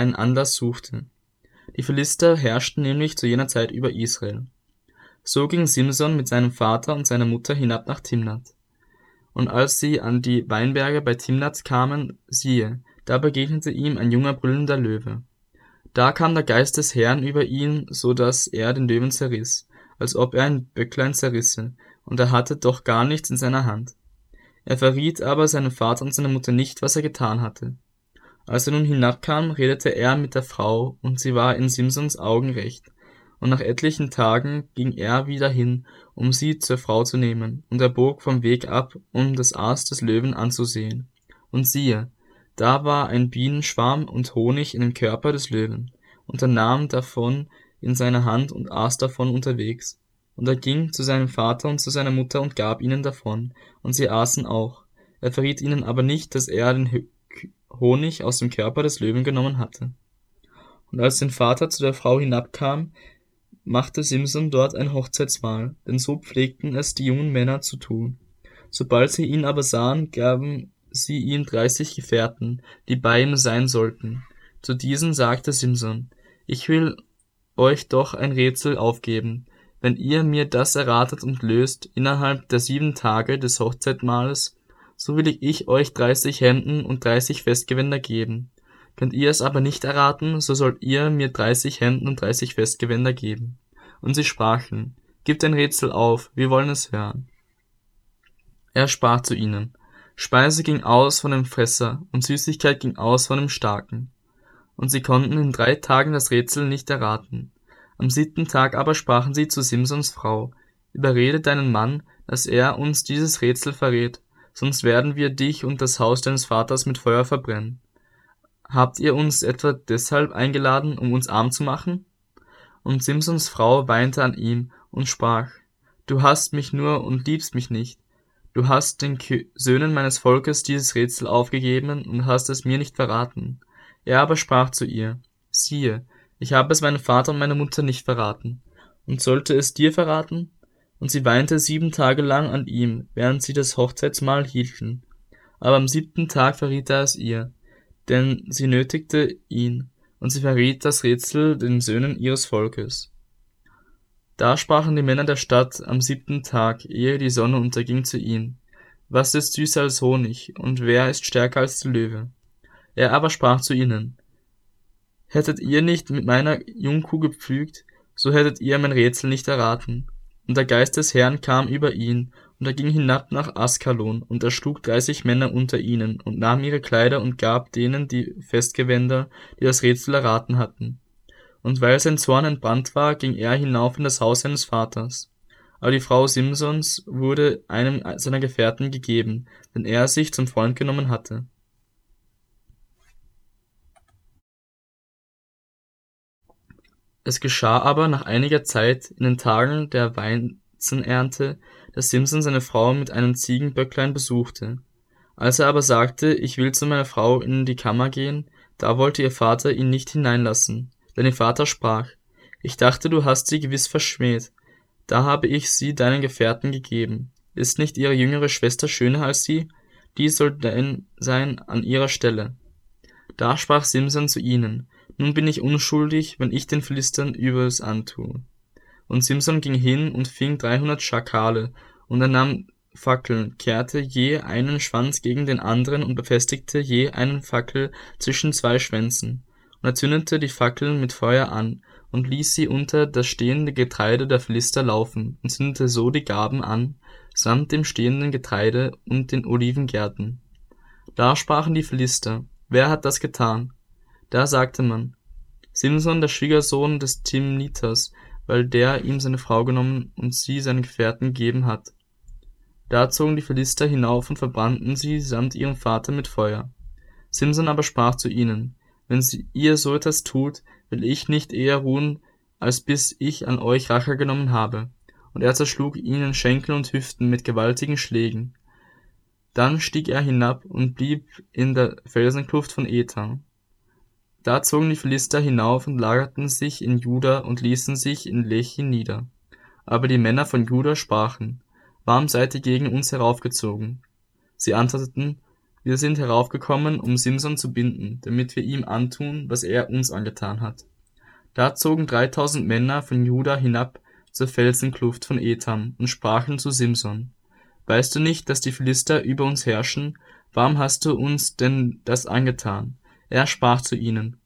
einen Anlass suchte. Die Philister herrschten nämlich zu jener Zeit über Israel. So ging Simson mit seinem Vater und seiner Mutter hinab nach Timnath. Und als sie an die Weinberge bei Timnath kamen, siehe, da begegnete ihm ein junger brüllender Löwe. Da kam der Geist des Herrn über ihn, so dass er den Löwen zerriss, als ob er ein Böcklein zerrisse, und er hatte doch gar nichts in seiner Hand. Er verriet aber seinem Vater und seiner Mutter nicht, was er getan hatte. Als er nun hinabkam, redete er mit der Frau, und sie war in Simsons Augen recht. Und nach etlichen Tagen ging er wieder hin, um sie zur Frau zu nehmen, und er bog vom Weg ab, um das Aas des Löwen anzusehen. Und siehe, da war ein Bienenschwarm und Honig in dem Körper des Löwen, und er nahm davon in seine Hand und aß davon unterwegs. Und er ging zu seinem Vater und zu seiner Mutter und gab ihnen davon, und sie aßen auch. Er verriet ihnen aber nicht, dass er den Honig aus dem Körper des Löwen genommen hatte. Und als sein Vater zu der Frau hinabkam, machte Simson dort ein Hochzeitsmahl, denn so pflegten es die jungen Männer zu tun. Sobald sie ihn aber sahen, gaben sie ihm dreißig Gefährten, die bei ihm sein sollten. Zu diesen sagte Simson, ich will euch doch ein Rätsel aufgeben. Wenn ihr mir das erratet und löst innerhalb der sieben Tage des Hochzeitmahles, so will ich euch dreißig Hemden und dreißig Festgewänder geben. Könnt ihr es aber nicht erraten, so sollt ihr mir dreißig Hemden und dreißig Festgewänder geben. Und sie sprachen, Gebt ein Rätsel auf, wir wollen es hören. Er sprach zu ihnen, Speise ging aus von dem Fresser, und Süßigkeit ging aus von dem Starken. Und sie konnten in drei Tagen das Rätsel nicht erraten. Am siebten Tag aber sprachen sie zu Simsons Frau, Überrede deinen Mann, dass er uns dieses Rätsel verrät, sonst werden wir dich und das Haus deines Vaters mit Feuer verbrennen. Habt ihr uns etwa deshalb eingeladen, um uns arm zu machen? Und Simsons Frau weinte an ihm und sprach, Du hast mich nur und liebst mich nicht. Du hast den Söhnen meines Volkes dieses Rätsel aufgegeben und hast es mir nicht verraten. Er aber sprach zu ihr, siehe, ich habe es meinem Vater und meiner Mutter nicht verraten. Und sollte es dir verraten? Und sie weinte sieben Tage lang an ihm, während sie das Hochzeitsmahl hielten. Aber am siebten Tag verriet er es ihr, denn sie nötigte ihn, und sie verriet das Rätsel den Söhnen ihres Volkes. Da sprachen die Männer der Stadt am siebten Tag, ehe die Sonne unterging, zu ihm, Was ist süßer als Honig, und wer ist stärker als der Löwe? Er aber sprach zu ihnen, Hättet ihr nicht mit meiner Jungkuh gepflügt, so hättet ihr mein Rätsel nicht erraten. Und der Geist des Herrn kam über ihn, und er ging hinab nach Askalon, und erschlug dreißig Männer unter ihnen, und nahm ihre Kleider und gab denen die Festgewänder, die das Rätsel erraten hatten. Und weil sein Zorn entbrannt war, ging er hinauf in das Haus seines Vaters. Aber die Frau Simsons wurde einem seiner Gefährten gegeben, den er sich zum Freund genommen hatte. Es geschah aber nach einiger Zeit, in den Tagen der Weizenernte, dass Simson seine Frau mit einem Ziegenböcklein besuchte. Als er aber sagte, ich will zu meiner Frau in die Kammer gehen, da wollte ihr Vater ihn nicht hineinlassen. Denn ihr Vater sprach, ich dachte, du hast sie gewiss verschmäht. Da habe ich sie deinen Gefährten gegeben. Ist nicht ihre jüngere Schwester schöner als sie? Die soll denn sein an ihrer Stelle. Da sprach Simson zu ihnen, nun bin ich unschuldig, wenn ich den Philistern Übles antue. Und Simson ging hin und fing dreihundert Schakale, und er nahm Fackeln, kehrte je einen Schwanz gegen den anderen und befestigte je einen Fackel zwischen zwei Schwänzen. Und er zündete die Fackeln mit Feuer an und ließ sie unter das stehende Getreide der Philister laufen und zündete so die Gaben an, samt dem stehenden Getreide und den Olivengärten. Da sprachen die Philister, wer hat das getan? Da sagte man, Simson, der Schwiegersohn des Timnitas, weil der ihm seine Frau genommen und sie seinen Gefährten gegeben hat. Da zogen die Philister hinauf und verbrannten sie samt ihrem Vater mit Feuer. Simson aber sprach zu ihnen, wenn ihr so etwas tut, will ich nicht eher ruhen, als bis ich an euch Rache genommen habe. Und er zerschlug ihnen Schenkel und Hüften mit gewaltigen Schlägen. Dann stieg er hinab und blieb in der Felsenkluft von Ethan. Da zogen die Philister hinauf und lagerten sich in Juda und ließen sich in Lechi nieder. Aber die Männer von Juda sprachen, Warum seid ihr gegen uns heraufgezogen? Sie antworteten, Wir sind heraufgekommen, um Simson zu binden, damit wir ihm antun, was er uns angetan hat. Da zogen dreitausend Männer von Juda hinab zur Felsenkluft von Etam und sprachen zu Simson, Weißt du nicht, dass die Philister über uns herrschen? Warum hast du uns denn das angetan? Er sprach zu ihnen,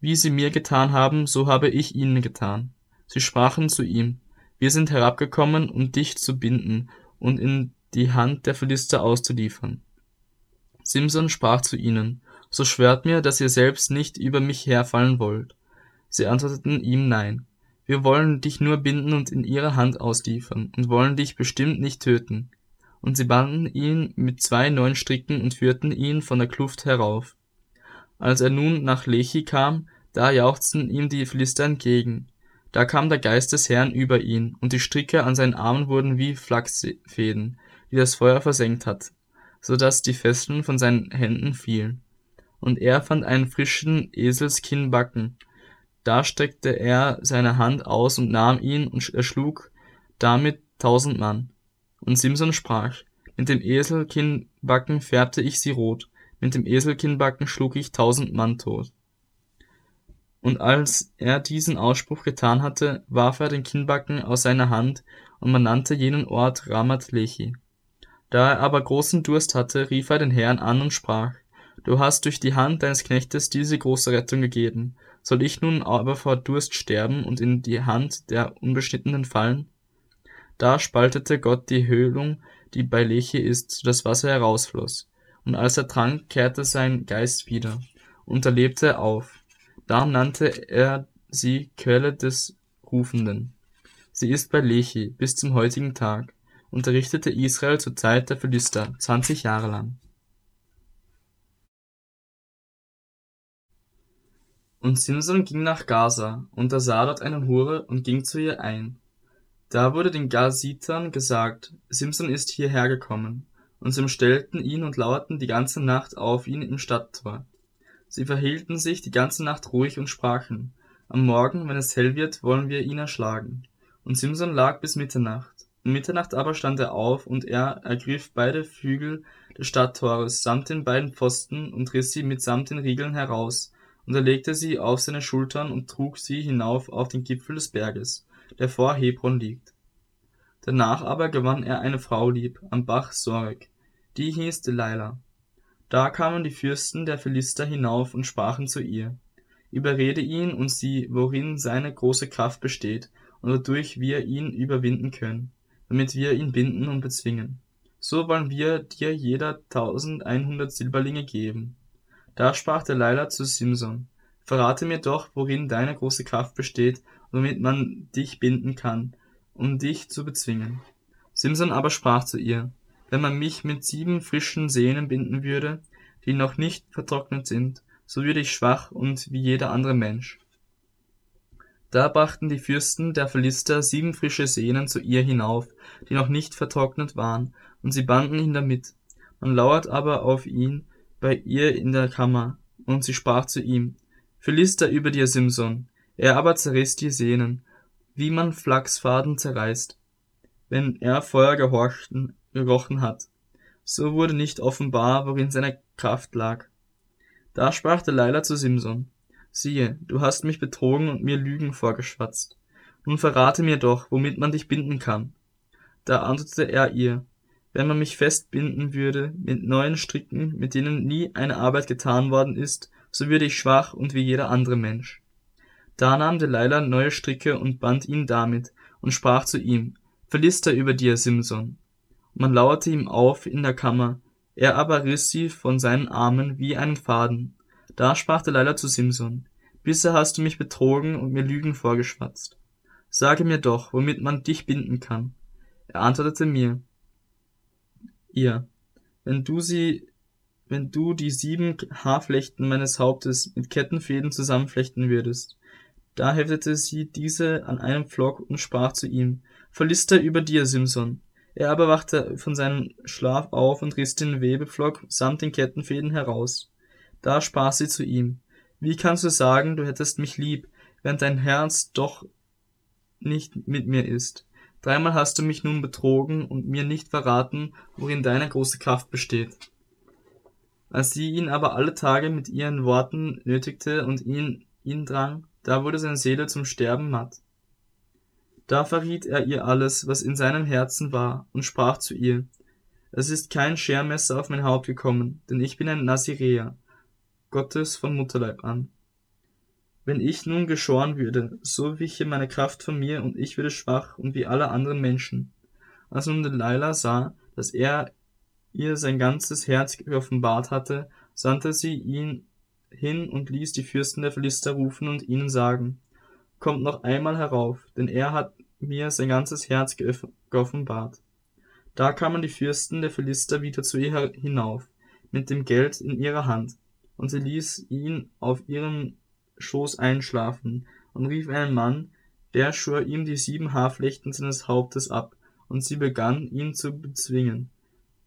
Wie sie mir getan haben, so habe ich ihnen getan. Sie sprachen zu ihm, Wir sind herabgekommen, um dich zu binden und in die Hand der Philister auszuliefern. Simson sprach zu ihnen, So schwört mir, dass ihr selbst nicht über mich herfallen wollt. Sie antworteten ihm Nein. Wir wollen dich nur binden und in ihre Hand ausliefern und wollen dich bestimmt nicht töten. Und sie banden ihn mit zwei neuen Stricken und führten ihn von der Kluft herauf. Als er nun nach Lechi kam, da jauchzten ihm die Philister entgegen. Da kam der Geist des Herrn über ihn, und die Stricke an seinen Armen wurden wie Flachsfäden, die das Feuer versenkt hat, so dass die Fesseln von seinen Händen fielen. Und er fand einen frischen Eselskinnbacken, da streckte er seine Hand aus und nahm ihn und erschlug damit tausend Mann. Und Simson sprach, mit dem Eselkinnbacken färbte ich sie rot, mit dem Eselkinnbacken schlug ich tausend Mann tot. Und als er diesen Ausspruch getan hatte, warf er den Kinnbacken aus seiner Hand, und man nannte jenen Ort Ramat Lechi. Da er aber großen Durst hatte, rief er den Herrn an und sprach, Du hast durch die Hand deines Knechtes diese große Rettung gegeben, soll ich nun aber vor Durst sterben und in die Hand der Unbeschnittenen fallen? Da spaltete Gott die Höhlung, die bei Leche ist, so das Wasser herausfloss. Und als er trank, kehrte sein Geist wieder, und er lebte auf. Darum nannte er sie Quelle des Rufenden. Sie ist bei Lechi bis zum heutigen Tag, unterrichtete Israel zur Zeit der Philister, zwanzig Jahre lang. Und Simson ging nach Gaza, und er sah dort eine Hure und ging zu ihr ein. Da wurde den Gazitern gesagt, Simson ist hierher gekommen, und sie umstellten ihn und lauerten die ganze Nacht auf ihn im Stadttor. Sie verhielten sich die ganze Nacht ruhig und sprachen, am Morgen, wenn es hell wird, wollen wir ihn erschlagen. Und Simson lag bis Mitternacht. Um Mitternacht aber stand er auf, und er ergriff beide Flügel des Stadttores samt den beiden Pfosten und riss sie mitsamt den Riegeln heraus, und er legte sie auf seine Schultern und trug sie hinauf auf den Gipfel des Berges, der vor Hebron liegt. Danach aber gewann er eine Frau lieb, am Bach Sorek, die hieß Delilah. Da kamen die Fürsten der Philister hinauf und sprachen zu ihr, Überrede ihn und sieh, worin seine große Kraft besteht und wodurch wir ihn überwinden können, damit wir ihn binden und bezwingen. So wollen wir dir jeder tausendeinhundert Silberlinge geben. Da sprach Delilah zu Simson, Verrate mir doch, worin deine große Kraft besteht, womit man dich binden kann, um dich zu bezwingen. Simson aber sprach zu ihr, Wenn man mich mit sieben frischen Sehnen binden würde, die noch nicht vertrocknet sind, so würde ich schwach und wie jeder andere Mensch. Da brachten die Fürsten der Philister sieben frische Sehnen zu ihr hinauf, die noch nicht vertrocknet waren, und sie banden ihn damit. Man lauert aber auf ihn bei ihr in der Kammer, und sie sprach zu ihm, Philister über dir, Simson. Er aber zerriss die Sehnen, wie man Flachsfaden zerreißt, wenn er Feuer gehorchten, gerochen hat. So wurde nicht offenbar, worin seine Kraft lag. Da sprach Delilah zu Simson, siehe, du hast mich betrogen und mir Lügen vorgeschwatzt. Nun verrate mir doch, womit man dich binden kann. Da antwortete er ihr, wenn man mich festbinden würde mit neuen Stricken, mit denen nie eine Arbeit getan worden ist, so würde ich schwach und wie jeder andere Mensch. Da nahm Delilah neue Stricke und band ihn damit und sprach zu ihm, Verlister über dir, Simson. Man lauerte ihm auf in der Kammer, er aber riss sie von seinen Armen wie einen Faden. Da sprach Delilah zu Simson, Bisher hast du mich betrogen und mir Lügen vorgeschwatzt. Sage mir doch, womit man dich binden kann. Er antwortete mir, ihr, wenn du sie, wenn du die sieben Haarflechten meines Hauptes mit Kettenfäden zusammenflechten würdest. Da heftete sie diese an einem Pflock und sprach zu ihm, Verlister über dir, Simson. Er aber wachte von seinem Schlaf auf und riss den Webepflock samt den Kettenfäden heraus. Da sprach sie zu ihm, Wie kannst du sagen, du hättest mich lieb, während dein Herz doch nicht mit mir ist? Dreimal hast du mich nun betrogen und mir nicht verraten, worin deine große Kraft besteht. Als sie ihn aber alle Tage mit ihren Worten nötigte und ihn, ihn drang, da wurde seine Seele zum Sterben matt. Da verriet er ihr alles, was in seinem Herzen war, und sprach zu ihr, Es ist kein Schermesser auf mein Haupt gekommen, denn ich bin ein Naziräer, Gottes von Mutterleib an. Wenn ich nun geschoren würde, so wiche meine Kraft von mir und ich würde schwach und wie alle anderen Menschen. Als nun Delilah sah, dass er ihr sein ganzes Herz geoffenbart hatte, sandte sie ihn hin und ließ die Fürsten der Philister rufen und ihnen sagen, Kommt noch einmal herauf, denn er hat mir sein ganzes Herz geoffenbart. Da kamen die Fürsten der Philister wieder zu ihr hinauf, mit dem Geld in ihrer Hand, und sie ließ ihn auf ihrem Schoß einschlafen, und rief einen Mann, der schur ihm die sieben Haarflechten seines Hauptes ab, und sie begann, ihn zu bezwingen,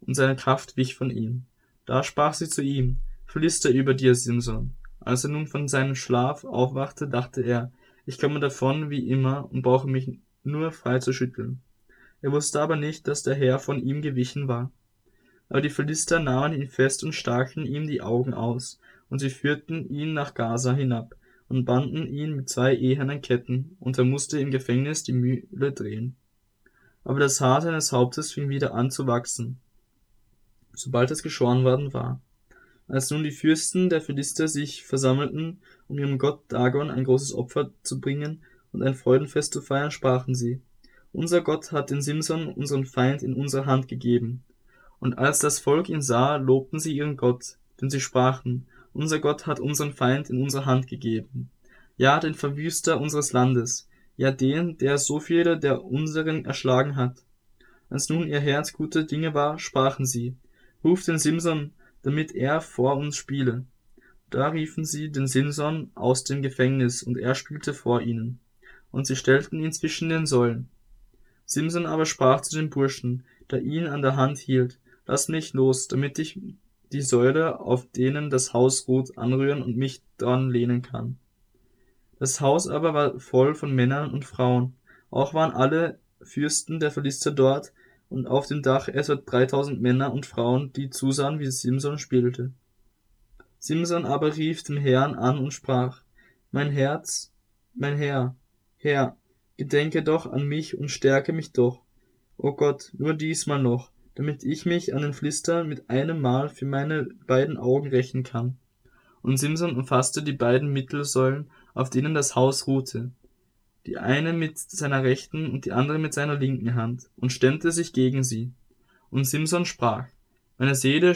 und seine Kraft wich von ihm. Da sprach sie zu ihm, Philister über dir, Simson. Als er nun von seinem Schlaf aufwachte, dachte er, ich komme davon wie immer und brauche mich nur frei zu schütteln. Er wusste aber nicht, dass der Herr von ihm gewichen war. Aber die Philister nahmen ihn fest und stachen ihm die Augen aus, und sie führten ihn nach Gaza hinab und banden ihn mit zwei ehernen Ketten, und er musste im Gefängnis die Mühle drehen. Aber das Haar seines Hauptes fing wieder an zu wachsen, sobald es geschoren worden war. Als nun die Fürsten der Philister sich versammelten, um ihrem Gott Dagon ein großes Opfer zu bringen und ein Freudenfest zu feiern, sprachen sie, Unser Gott hat den Simson, unseren Feind, in unsere Hand gegeben. Und als das Volk ihn sah, lobten sie ihren Gott, denn sie sprachen, Unser Gott hat unseren Feind in unsere Hand gegeben. Ja, den Verwüster unseres Landes, ja den, der so viele der unseren erschlagen hat. Als nun ihr Herz gute Dinge war, sprachen sie, Ruft den Simson, damit er vor uns spiele. Da riefen sie den Simson aus dem Gefängnis, und er spielte vor ihnen. Und sie stellten ihn zwischen den Säulen. Simson aber sprach zu dem Burschen, der ihn an der Hand hielt, Lass mich los, damit ich die Säule, auf denen das Haus ruht, anrühren und mich dran lehnen kann. Das Haus aber war voll von Männern und Frauen. Auch waren alle Fürsten der Philister dort, und auf dem Dach etwa dreitausend Männer und Frauen, die zusahen, wie Simson spielte. Simson aber rief den Herrn an und sprach, Mein Herz, mein Herr, Herr, gedenke doch an mich und stärke mich doch. O Gott, nur diesmal noch, damit ich mich an den Philister mit einem Mal für meine beiden Augen rächen kann. Und Simson umfasste die beiden Mittelsäulen, auf denen das Haus ruhte, die eine mit seiner rechten und die andere mit seiner linken Hand, und stemmte sich gegen sie. Und Simson sprach, Meine Seele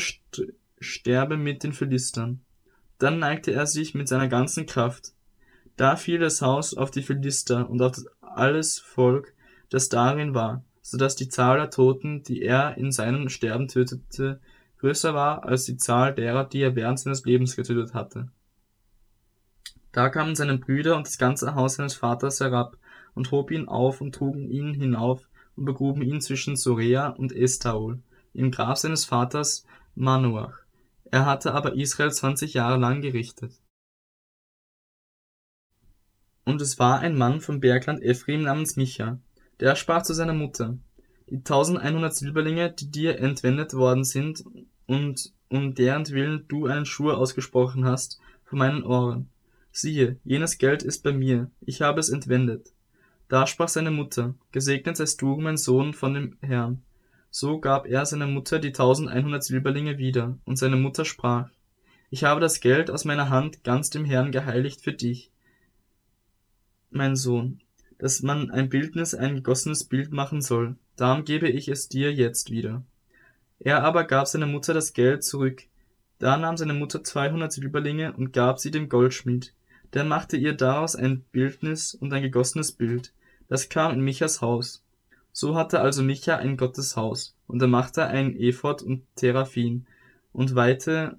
sterbe mit den Philistern. Dann neigte er sich mit seiner ganzen Kraft. Da fiel das Haus auf die Philister und auf alles Volk, das darin war, so dass die Zahl der Toten, die er in seinem Sterben tötete, größer war als die Zahl derer, die er während seines Lebens getötet hatte. Da kamen seine Brüder und das ganze Haus seines Vaters herab und hob ihn auf und trugen ihn hinauf und begruben ihn zwischen Sorea und Estaol, im Grab seines Vaters Manoach. Er hatte aber Israel zwanzig Jahre lang gerichtet. Und es war ein Mann vom Bergland Ephraim namens Micha, der sprach zu seiner Mutter, die tausendeinhundert Silberlinge, die dir entwendet worden sind und um deren Willen du einen Schwur ausgesprochen hast, von meinen Ohren. Siehe, jenes Geld ist bei mir, ich habe es entwendet. Da sprach seine Mutter, Gesegnet seist du, mein Sohn, von dem Herrn. So gab er seiner Mutter die tausendeinhundert Silberlinge wieder, und seine Mutter sprach, Ich habe das Geld aus meiner Hand ganz dem Herrn geheiligt für dich, mein Sohn, dass man ein Bildnis, ein gegossenes Bild machen soll, darum gebe ich es dir jetzt wieder. Er aber gab seiner Mutter das Geld zurück. Da nahm seine Mutter zweihundert Silberlinge und gab sie dem Goldschmied. Der machte ihr daraus ein Bildnis und ein gegossenes Bild. Das kam in Michas Haus. So hatte also Micha ein Gotteshaus, und er machte einen Ephod und Teraphim und weihte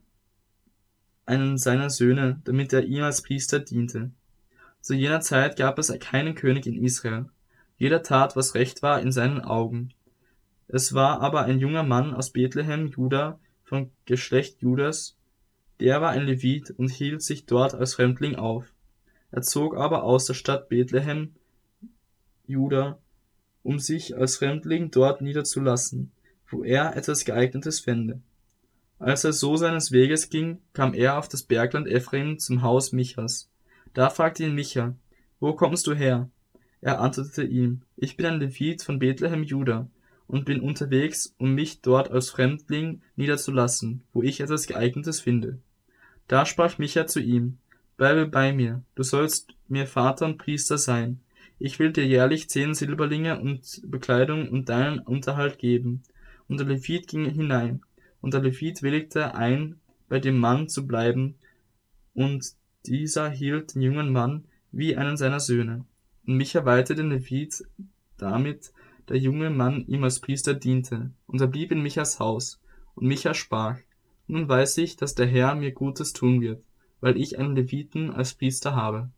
einen seiner Söhne, damit er ihm als Priester diente. Zu jener Zeit gab es keinen König in Israel. Jeder tat, was recht war in seinen Augen. Es war aber ein junger Mann aus Bethlehem, Juda, vom Geschlecht Judas, der war ein Levit und hielt sich dort als Fremdling auf. Er zog aber aus der Stadt Bethlehem, Juda, um sich als Fremdling dort niederzulassen, wo er etwas geeignetes fände. Als er so seines Weges ging, kam er auf das Bergland Ephraim zum Haus Michas. Da fragte ihn Micha, Wo kommst du her? Er antwortete ihm, Ich bin ein Levit von Bethlehem Juda und bin unterwegs, um mich dort als Fremdling niederzulassen, wo ich etwas geeignetes finde. Da sprach Micha zu ihm, Bleibe bei mir, du sollst mir Vater und Priester sein. Ich will dir jährlich zehn Silberlinge und Bekleidung und deinen Unterhalt geben. Und der Levit ging hinein und der Levit willigte ein, bei dem Mann zu bleiben, und dieser hielt den jungen Mann wie einen seiner Söhne. Und Micha weihte den Levit, damit der junge Mann ihm als Priester diente, und er blieb in Michas Haus. Und Micha sprach, Nun weiß ich, dass der Herr mir Gutes tun wird, weil ich einen Leviten als Priester habe.